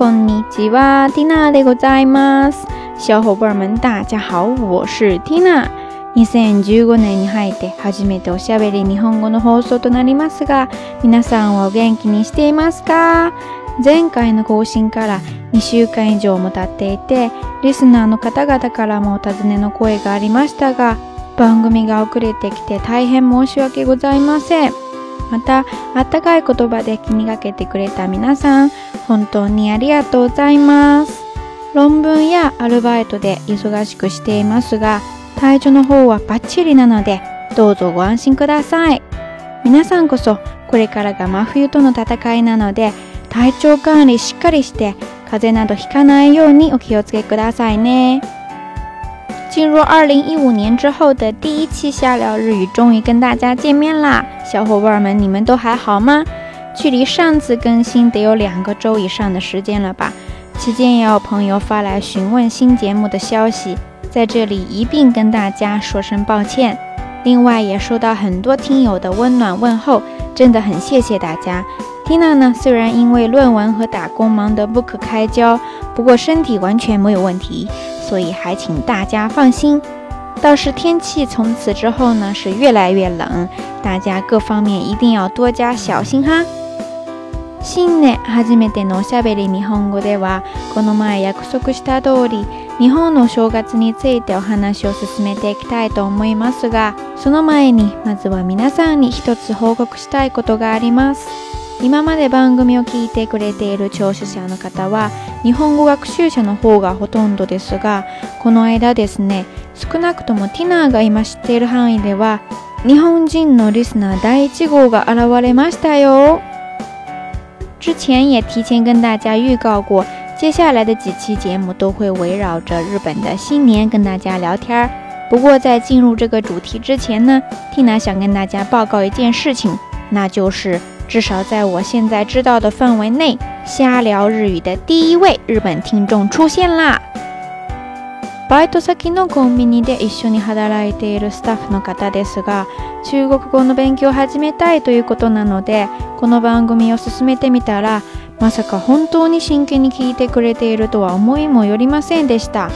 こんにちは、Tina でございます。小伙伴们，大家好，我是 Tina。2015年に入って初めておしゃべり日本語の放送となりますが、皆さんはお元気にしていますか？前回の更新から2週間以上も経っていて、リスナーの方々からもお尋ねの声がありましたが、番組が遅れてきて大変申し訳ございません。また、あったかい言葉で気にかけてくれた皆さん、本当にありがとうございます。論文やアルバイトで忙しくしていますが、体調の方はバッチリなので、どうぞご安心ください。皆さんこそ、これからが真冬との戦いなので、体調管理しっかりして、風邪などひかないようにお気をつけくださいね。进入二零一五年之后的第一期瞎聊日语，终于跟大家见面啦！小伙伴们，你们都还好吗？距离上次更新得有两个周以上的时间了吧？期间也有朋友发来询问新节目的消息，在这里一并跟大家说声抱歉。另外也收到很多听友的温暖问候，真的很谢谢大家。Tina 呢，虽然因为论文和打工忙得不可开交，不过身体完全没有问题。所以还请大家放心。倒是天气从此之后呢是越来越冷，大家各方面一定要多加小心哈。新年初めてのおしゃべり日本語では、この前約束した通り、日本の正月についてお話を進めていきたいと思いますが、その前にまずは皆さんに一つ報告したいことがあります。今まで番組を聞いてくれている聴取者の方は日本語学習者の方がほとんどですがこの間ですね少なくともティナーが今知っている範囲では日本人のリスナー第1号が現れましたよ。之前也提前跟大家预告过接下来的几期节目都会围绕着日本的新年跟大家聊天儿。不过在进入这个主题之前呢 Tina 想跟大家报告一件事情那就是至少在我现在知道的范围内，瞎聊日语的第一位日本听众出现啦！バイト先のコンビニで一緒に働いているスタッフの方ですが、中国語の勉強を始めたいということなので、この番組を進めてみたら、まさか本当に真剣に聞いてくれているとは思いもよりませんでした。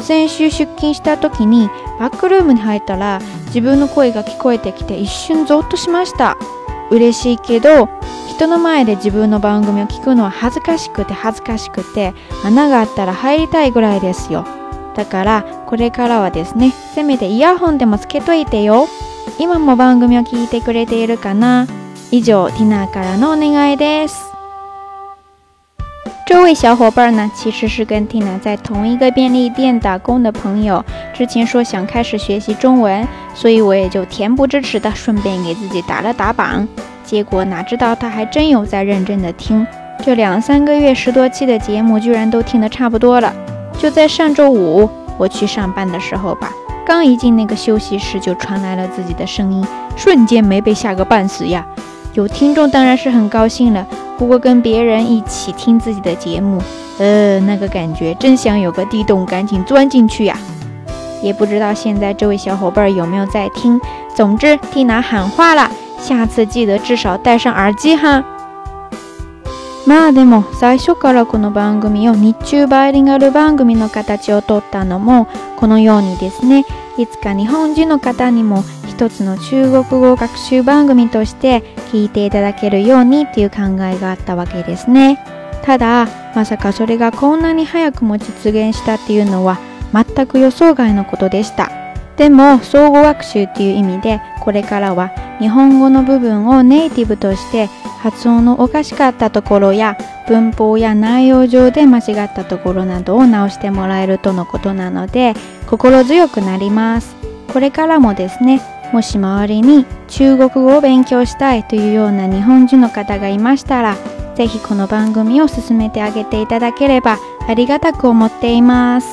先週出勤した時にバックルームに入ったら自分の声が聞こえてきて一瞬ゾッとしました。嬉しいけど人の前で自分の番組を聞くのは恥ずかしくて恥ずかしくて穴があったら入りたいぐらいですよ。だからこれからはですねせめてイヤホンでもつけといてよ。今も番組を聞いてくれているかな。以上ティナーからのお願いです。这位小伙伴呢，其实是跟 Tina 在同一个便利店打工的朋友。之前说想开始学习中文，所以我也就恬不知耻的顺便给自己打了打榜。结果哪知道他还真有在认真的听，这两三个月十多期的节目居然都听得差不多了。就在上周五我去上班的时候吧，刚一进那个休息室就传来了自己的声音，瞬间没被吓个半死呀！有听众当然是很高兴了。不过跟别人一起听自己的节目，呃，那个感觉真想有个地洞赶紧钻进去呀！也不知道现在这位小伙伴有没有在听。总之，Tina 喊话了，下次记得至少戴上耳机哈。 まあでも最初からこの番組を日中バイリンガル番組の形をとったのもこのようにですねいつか日本人の方にも 一つの中国語学習番組として聞いていただけるようにっていう考えがあったわけですね。ただまさかそれがこんなに早くも実現したっていうのは全く予想外のことでした。でも総合学習っていう意味でこれからは日本語の部分をネイティブとして発音のおかしかったところや文法や内容上で間違ったところなどを直してもらえるとのことなので心強くなります。これからもですねもし周りに中国語を勉強したいというような日本人の方がいましたらぜひこの番組を進めてあげていただければありがたく思っています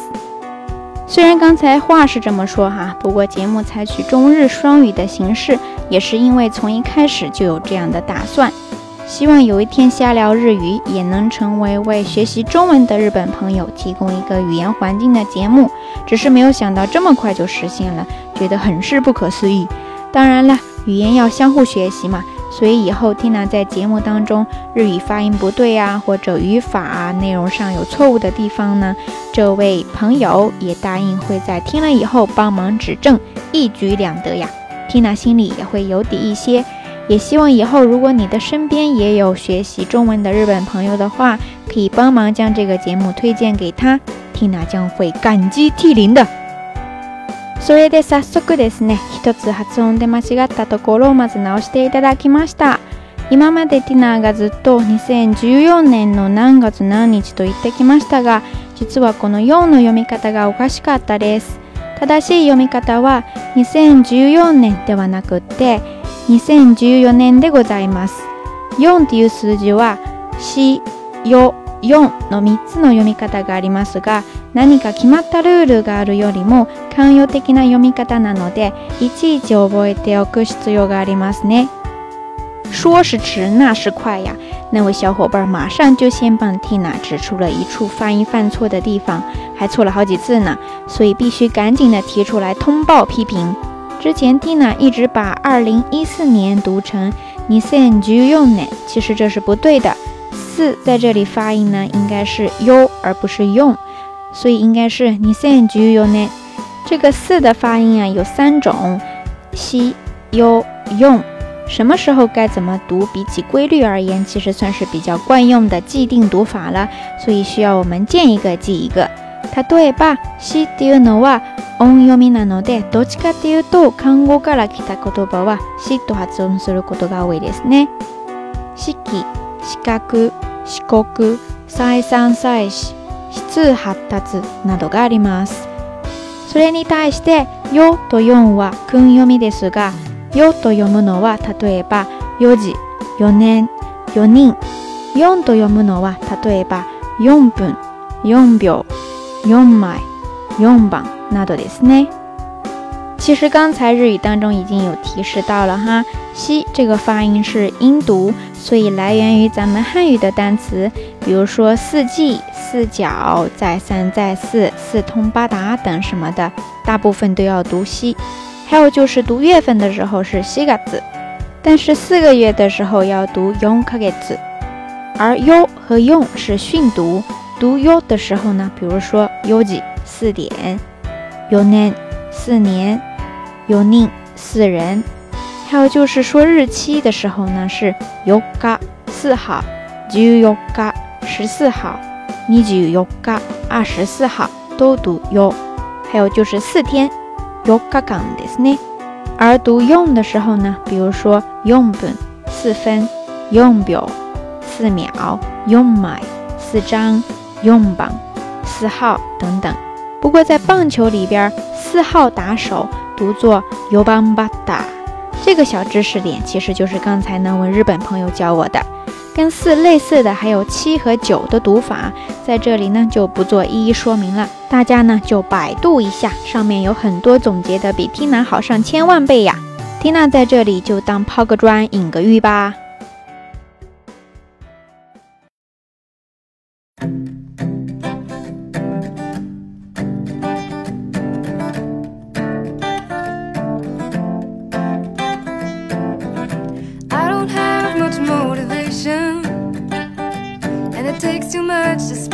虽然刚才话是这么说哈，不过节目采取中日双语的形式，也是因为从一开始就有这样的打算。希望有一天瞎聊日语也能成为为学习中文的日本朋友提供一个语言环境的节目，只是没有想到这么快就实现了，觉得很是不可思议。当然了，语言要相互学习嘛，所以以后 Tina 在节目当中日语发音不对呀，或者语法啊内容上有错误的地方呢，这位朋友也答应会在听了以后帮忙指正，一举两得呀。Tina 心里也会有底一些。也希望以后，如果你的身边也有学习中文的日本朋友的话，可以帮忙将这个节目推荐给他，Tina 将会感激涕零的。それで早速ですね、一つ発音で間違ったところをまず直していただきました。今までティナーがずっと2014年の何月何日と言ってきましたが、実はこの4の読み方がおかしかったです。正しい読み方は2014年ではなくって2014年でございます。4という数字は、し、よ、4の3つの読み方がありますが、何か決まったルールがあるよりも寛容的な読み方なので、いちいち覚えておく必要がありますね。说是迟，那是快呀！那位小伙伴马上就先帮 Tina 指出了一处发音犯错的地方，还错了好几次呢，所以必须赶紧的提出来通报批评。之前 Tina 一直把二零一四年读成 Nisenjuyonen，其实这是不对的。四在这里发音呢，应该是 u 而不是用，所以应该是 Nisenjuyonen。这个四的发音啊有三种，西、u、用。什么时候该怎么读？比起规律而言，其实算是比较惯用的既定读法了，所以需要我们见一个记一个。例えば、しっていうのは 音読みなのでどっちかっていうと漢語から来た言葉はしと発音することが多いですね。四季、四角、四国、採算採し、質発達などがあります。それに対して「よ」と「4」は訓読みですが「よ」と読むのは例えば「4時」「4年」「4人」「4」と読むのは例えば「4分」「4秒」「4枚」「4番」那都得是呢。其实刚才日语当中已经有提示到了哈，西这个发音是音读，所以来源于咱们汉语的单词，比如说四季、四角、再三再四、四通八达等什么的，大部分都要读西。还有就是读月份的时候是西嘎子，但是四个月的时候要读 yon 卡 a 子。而 yo 和用是训读，读 yo 的时候呢，比如说 yoji 四点。有年四年，有宁四人，还有就是说日期的时候呢，是有嘎四号，就有嘎十四号，你就有嘎二十四号，都读有。还有就是四天，有嘎刚的是呢。而读用的时候呢，比如说用分四分，用表四秒，用买四张，用榜四号。等等。不过在棒球里边，四号打手读作 Yobambata，这个小知识点其实就是刚才那位日本朋友教我的。跟四类似的还有七和九的读法，在这里呢就不做一一说明了，大家呢就百度一下，上面有很多总结的比 Tina 好上千万倍呀。Tina 在这里就当抛个砖引个玉吧。Speak,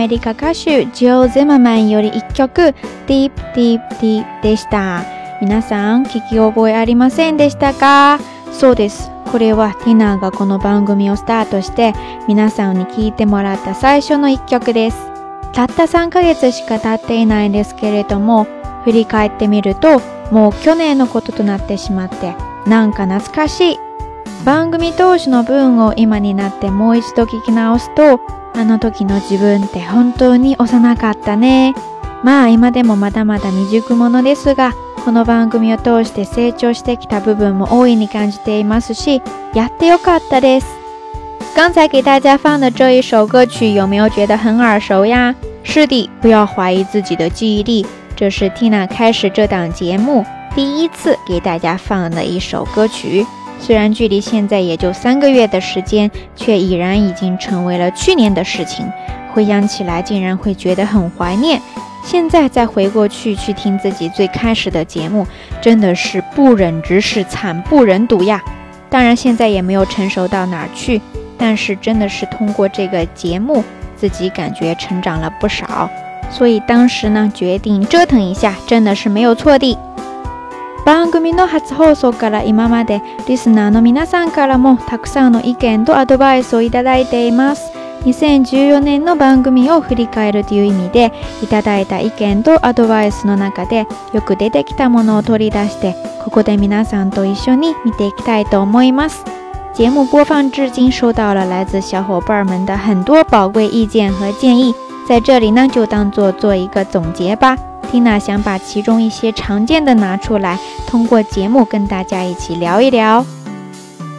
メリカ歌手ジョー・ゼママンより一曲 Deep Deep Deep でした。皆さん聞き覚えありませんでしたか？そうです。これはティナーがこの番組をスタートして皆さんに聞いてもらった最初の一曲です。たった3ヶ月しか経っていないんですけれども振り返ってみるともう去年のこととなってしまってなんか懐かしい。番組当時の文を今になってもう一度聞き直すとあの時の自分って本当に幼かったね。まあ今でもまだまだ未熟者ですが、この番組を通して成長してきた部分も大いに感じていますし、やってよかったです。刚才给大家放的这一首歌曲有没有觉得很耳熟呀？是的，不要怀疑自己的记忆力，这是 Tina 开始这档节目第一次给大家放的一首歌曲。虽然距离现在也就三个月的时间，却已然已经成为了去年的事情。回想起来，竟然会觉得很怀念。现在再回过去去听自己最开始的节目，真的是不忍直视，惨不忍睹呀！当然，现在也没有成熟到哪儿去，但是真的是通过这个节目，自己感觉成长了不少。所以当时呢，决定折腾一下，真的是没有错的。番組の初放送から今までリスナーの皆さんからもたくさんの意見とアドバイスをいただいています2014年の番組を振り返るという意味でいただいた意見とアドバイスの中でよく出てきたものを取り出してここで皆さんと一緒に見ていきたいと思います节目播放至今，收到了来自小伙伴们的很多宝贵意见和建议，在这里呢，就当做做一个总结吧。Tina 想把其中一些常见的拿出来，通过节目跟大家一起聊一聊。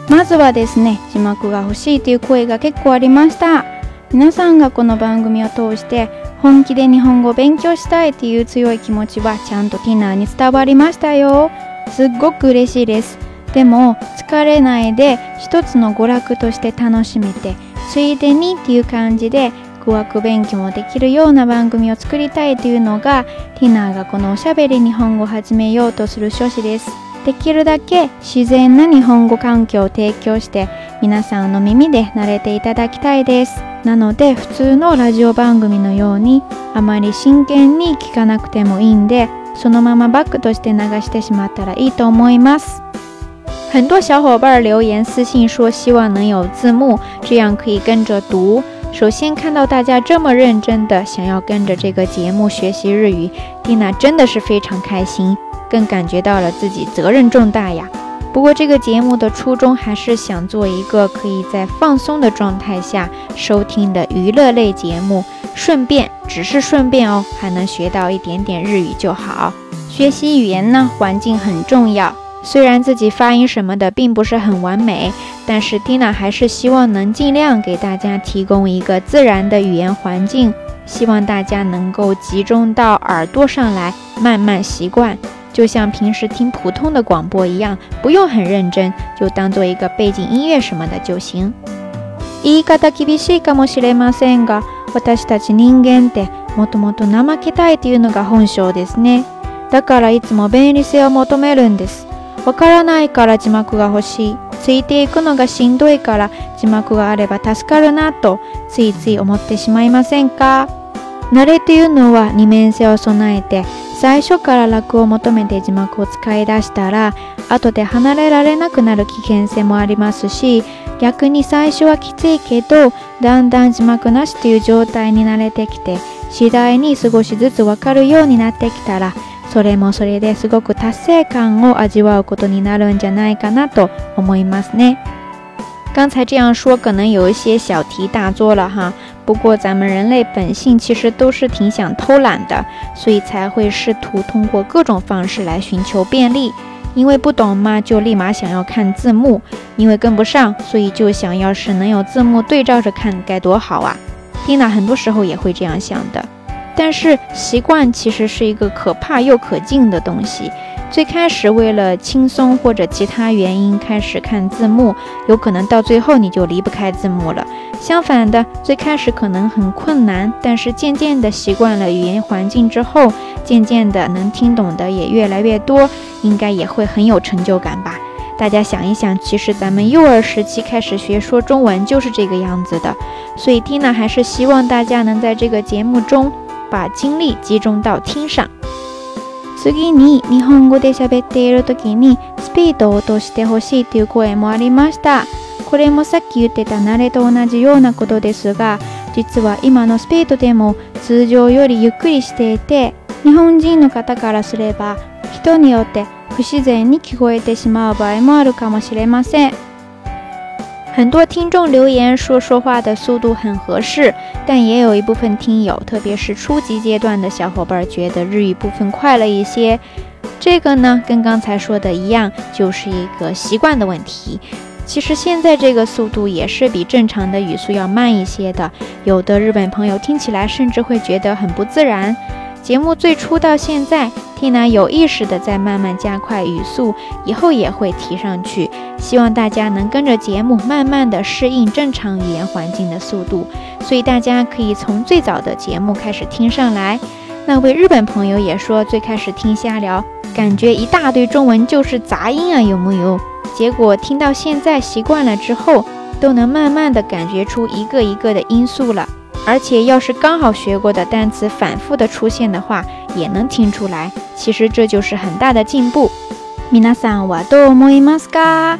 まずはですね、字幕が欲しいという声が結構ありました。皆さんがこの番組を通して本気で日本語を勉強したいという強い気持ちはちゃんとティナーに伝わりましたよ。すっごく嬉しいです。でも疲れないで一つの娯楽として楽しめてついでにっていう感じで語学勉強もできるような番組を作りたいというのがティナーがこのおしゃべり日本語を始めようとする趣旨です。できるだけ自然な日本語環境を提供して皆さんの耳で慣れていただきたいです。なので普通のラジオ番組のようにあまり真剣に聞かなくてもいいんでそのままバックとして流してしまったらいいと思います。很多小伙伴留言私信说，希望能有字幕，这样可以跟着读。首先看到大家这么认真的想要跟着这个节目学习日语，蒂娜真的是非常开心，更感觉到了自己责任重大呀。不过这个节目的初衷还是想做一个可以在放松的状态下收听的娱乐类节目，顺便只是顺便哦，还能学到一点点日语就好。学习语言呢，环境很重要。虽然自己发音什么的并不是很完美，但是 Tina 还是希望能尽量给大家提供一个自然的语言环境，希望大家能够集中到耳朵上来，慢慢习惯，就像平时听普通的广播一样，不用很认真，就当做一个背景音乐什么的就行。言い方厳しいかもしれませんが、私たち人間ってもともと怠けたいというのが本性ですね。だからいつも便利性を求めるんです。 わからないから字幕が欲しい。ついていくのがしんどいから字幕があれば助かるなとついつい思ってしまいませんか？慣れというのは二面性を備えて最初から楽を求めて字幕を使い出したら後で離れられなくなる危険性もありますし逆に最初はきついけどだんだん字幕なしという状態に慣れてきて次第に少しずつわかるようになってきたらそれもそれですごく達成感を味わうことになるんじゃないかなと思いますね。刚才这样说可能有一些小题大做了哈，不过咱们人类本性其实都是挺想偷懒的，所以才会试图通过各种方式来寻求便利。因为不懂嘛，就立马想要看字幕；因为跟不上，所以就想要是能有字幕对照着看该多好啊。蒂娜很多时候也会这样想的。 但是习惯其实是一个可怕又可敬的东西。最开始为了轻松或者其他原因开始看字幕，有可能到最后你就离不开字幕了。相反的，最开始可能很困难，但是渐渐的习惯了语言环境之后，渐渐的能听懂的也越来越多，应该也会很有成就感吧。大家想一想，其实咱们幼儿时期开始学说中文就是这个样子的。所以 Tina 还是希望大家能在这个节目中。把精力集中到听上。次に日本語で喋っている時にスピードを落としてほしいという声もありました。これもさっき言ってた慣れと同じようなことですが、実は今のスピードでも通常よりゆっくりしていて、日本人の方からすれば人によって不自然に聞こえてしまう場合もあるかもしれません。很多听众留言说说话的速度很合适，但也有一部分听友，特别是初级阶段的小伙伴，觉得日语部分快了一些。这个呢，跟刚才说的一样，就是一个习惯的问题。其实现在这个速度也是比正常的语速要慢一些的，有的日本朋友听起来甚至会觉得很不自然。节目最初到现在，Tina 有意识的在慢慢加快语速，以后也会提上去。希望大家能跟着节目慢慢的适应正常语言环境的速度，所以大家可以从最早的节目开始听上来。那位日本朋友也说，最开始听瞎聊，感觉一大堆中文就是杂音啊，有木有？结果听到现在习惯了之后，都能慢慢的感觉出一个一个的音素了。而且要是刚好学过的单词反复的出现的话，也能听出来。其实这就是很大的进步。 皆さんはどう思いますか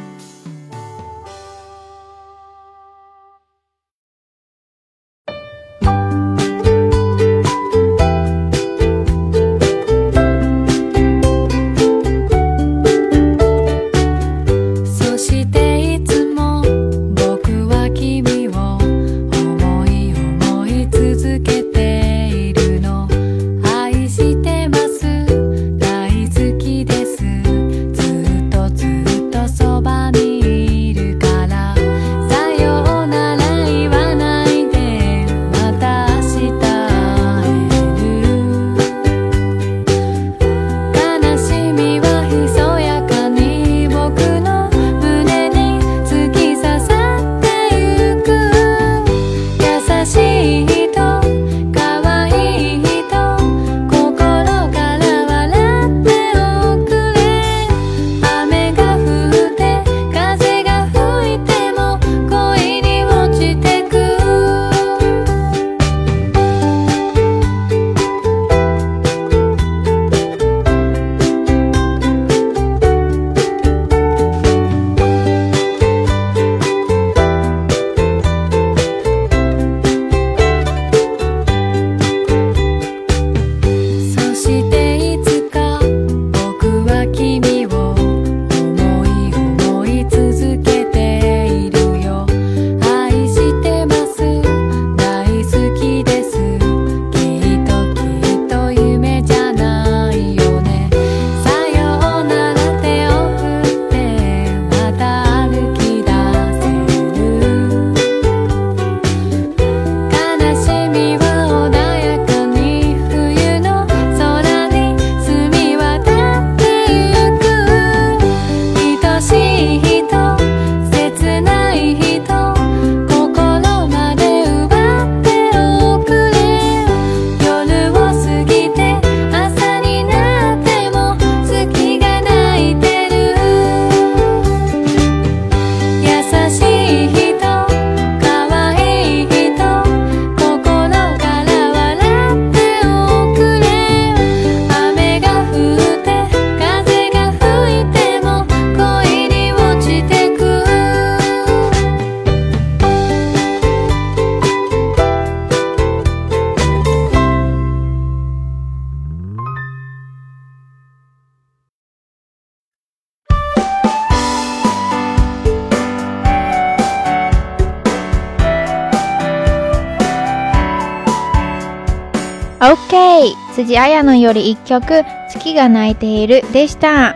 辻彩乃より一曲「月が泣いている」でした。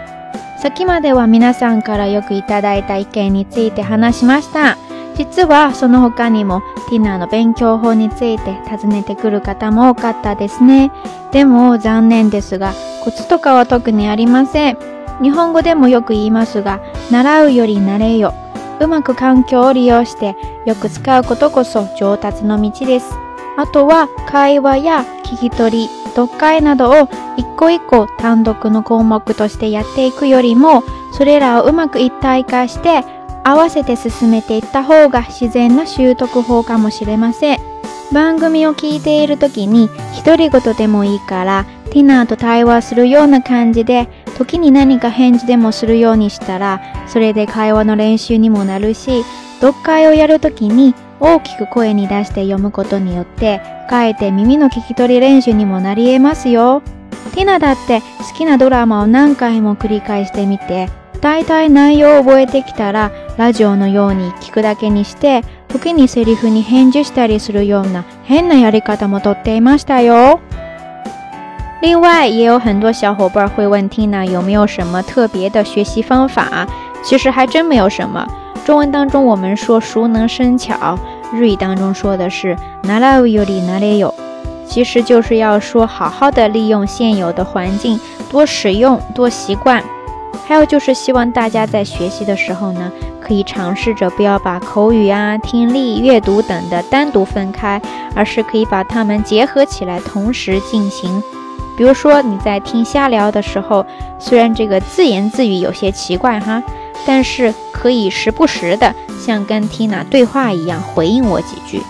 先までは皆さんからよくいただいた意見について話しました。実はその他にもティナの勉強法について尋ねてくる方も多かったですね。でも残念ですがコツとかは特にありません。日本語でもよく言いますが習うより慣れよ。うまく環境を利用してよく使うことこそ上達の道です。あとは会話や聞き取り、読解などを一個一個単独の項目としてやっていくよりも、それらをうまく一体化して合わせて進めていった方が自然な習得法かもしれません。番組を聞いている時に独り言でもいいからティナーと対話するような感じで時に何か返事でもするようにしたらそれで会話の練習にもなるし読解をやる時に大きく声に出して読むことによってかえって耳の聞き取り練習にもなり得ますよ。ティナだって好きなドラマを何回も繰り返してみて大体内容を覚えてきたらラジオのように聞くだけにして時にセリフに返事したりするような変なやり方もとっていましたよ。另外，也有很多小伙伴会问 Tina 有没有什么特别的学习方法？其实还真没有什么。中文当中我们说熟能生巧，日语当中说的是習うより慣れよ，其实就是要说好好的利用现有的环境，多使用，多习惯。还有就是希望大家在学习的时候呢，可以尝试着不要把口语啊、听力、阅读等的单独分开，而是可以把它们结合起来，同时进行。比如说你在听瞎聊的时候，虽然这个自言自语有些奇怪哈， 但是可以时不时的像跟 Tina 对话一样回应我几句。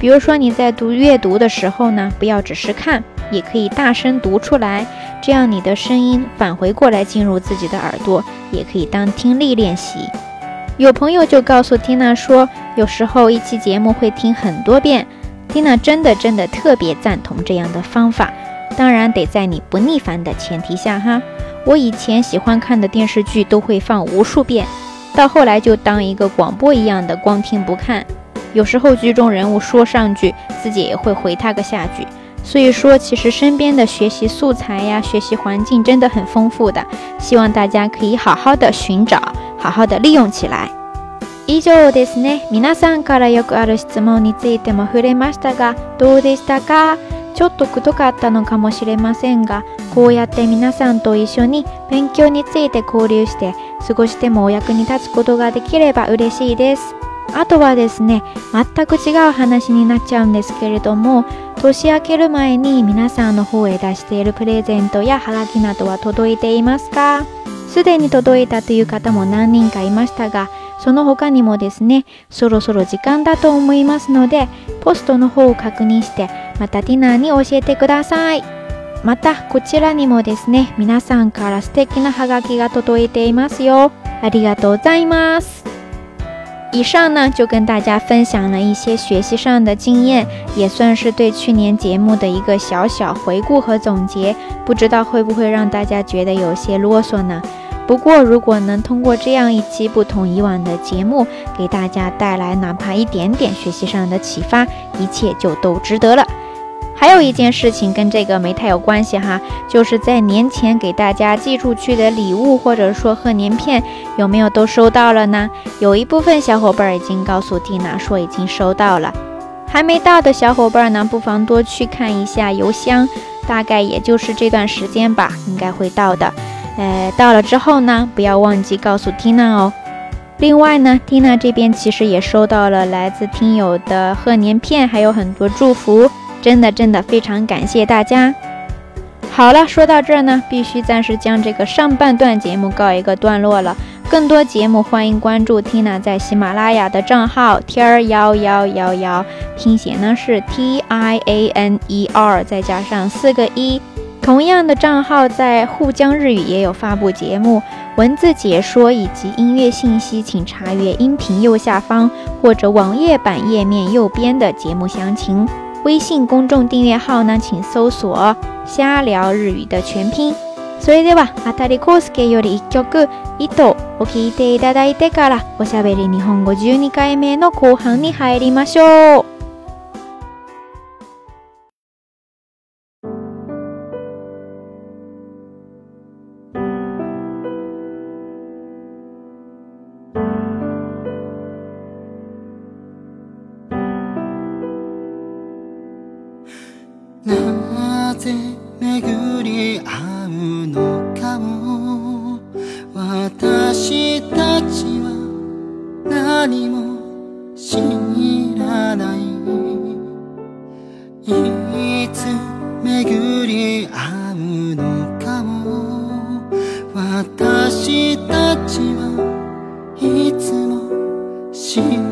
比如说你在读阅读的时候呢，不要只是看，也可以大声读出来，这样你的声音返回过来进入自己的耳朵，也可以当听力练习。有朋友就告诉 Tina 说，有时候一期节目会听很多遍。Tina 真的真的特别赞同这样的方法，当然得在你不腻烦的前提下哈。我以前喜欢看的电视剧都会放无数遍，到后来就当一个广播一样的光听不看。有时候剧中人物说上句，自己也会回他个下句。所以说，其实身边的学习素材呀、学习环境真的很丰富的，希望大家可以好好的寻找，好好的利用起来。以上ですね。皆さんからよくある質問についても触れましたが、どうでしたか？ ちょっとくどかったのかもしれませんが、こうやって皆さんと一緒に勉強について交流して過ごしてもお役に立つことができれば嬉しいです。あとはですね、全く違う話になっちゃうんですけれども、年明ける前に皆さんの方へ出しているプレゼントやハガキなどは届いていますか？すでに届いたという方も何人かいましたが、その他にもですね、そろそろ時間だと思いますので、ポストの方を確認して、またティナーに教えてください。また、こちらにもですね、皆さんから素敵なハガキが届いていますよ。ありがとうございます。以上呢，就跟大家分享了一些学习上的经验，也算是对去年节目的一个小小回顾和总结。不知道会不会让大家觉得有些啰嗦呢？不过，如果能通过这样一期不同以往的节目，给大家带来哪怕一点点学习上的启发，一切就都值得了。还有一件事情跟这个没太有关系哈，就是在年前给大家寄出去的礼物或者说贺年片，有没有都收到了呢？有一部分小伙伴已经告诉蒂娜说已经收到了，还没到的小伙伴呢，不妨多去看一下邮箱，大概也就是这段时间吧，应该会到的。呃，到了之后呢，不要忘记告诉缇娜哦。另外呢，缇娜这边其实也收到了来自听友的贺年片，还有很多祝福，真的真的非常感谢大家。好了，说到这儿呢，必须暂时将这个上半段节目告一个段落了。更多节目欢迎关注 Tina 在喜马拉雅的账号天儿幺幺幺幺，拼写呢是 T I A N E R，再加上四个一。同样的账号在沪江日语也有发布节目，文字解说以及音乐信息，请查阅音频右下方或者网页版页面右边的节目详情。微信公众订阅号呢，请搜索“瞎聊日语”的全拼。それでは、あたりこうすけより一曲、糸を聴いていただいてから、おしゃべり日本語12回目の後半に入りましょう。 ti.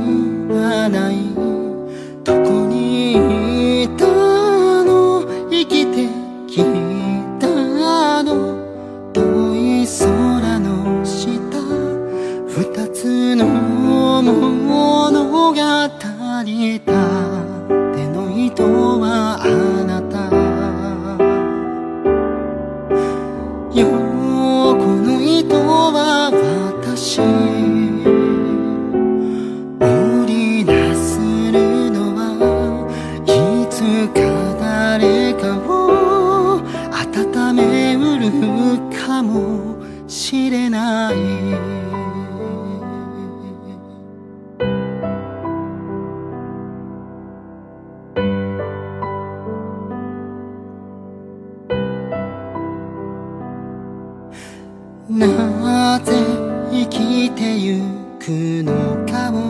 てゆくのかも。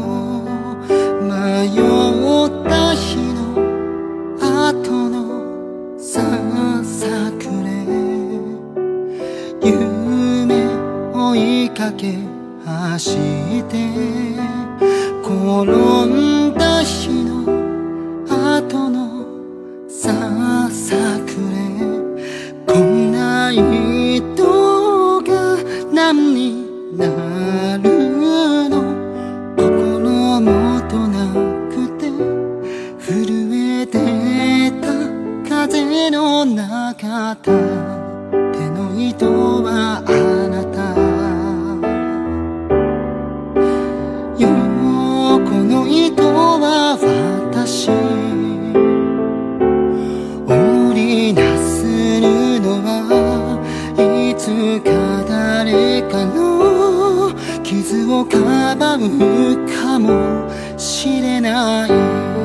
迷った日の後のささくれ。夢追いかけ走ってをかばうかもしれない。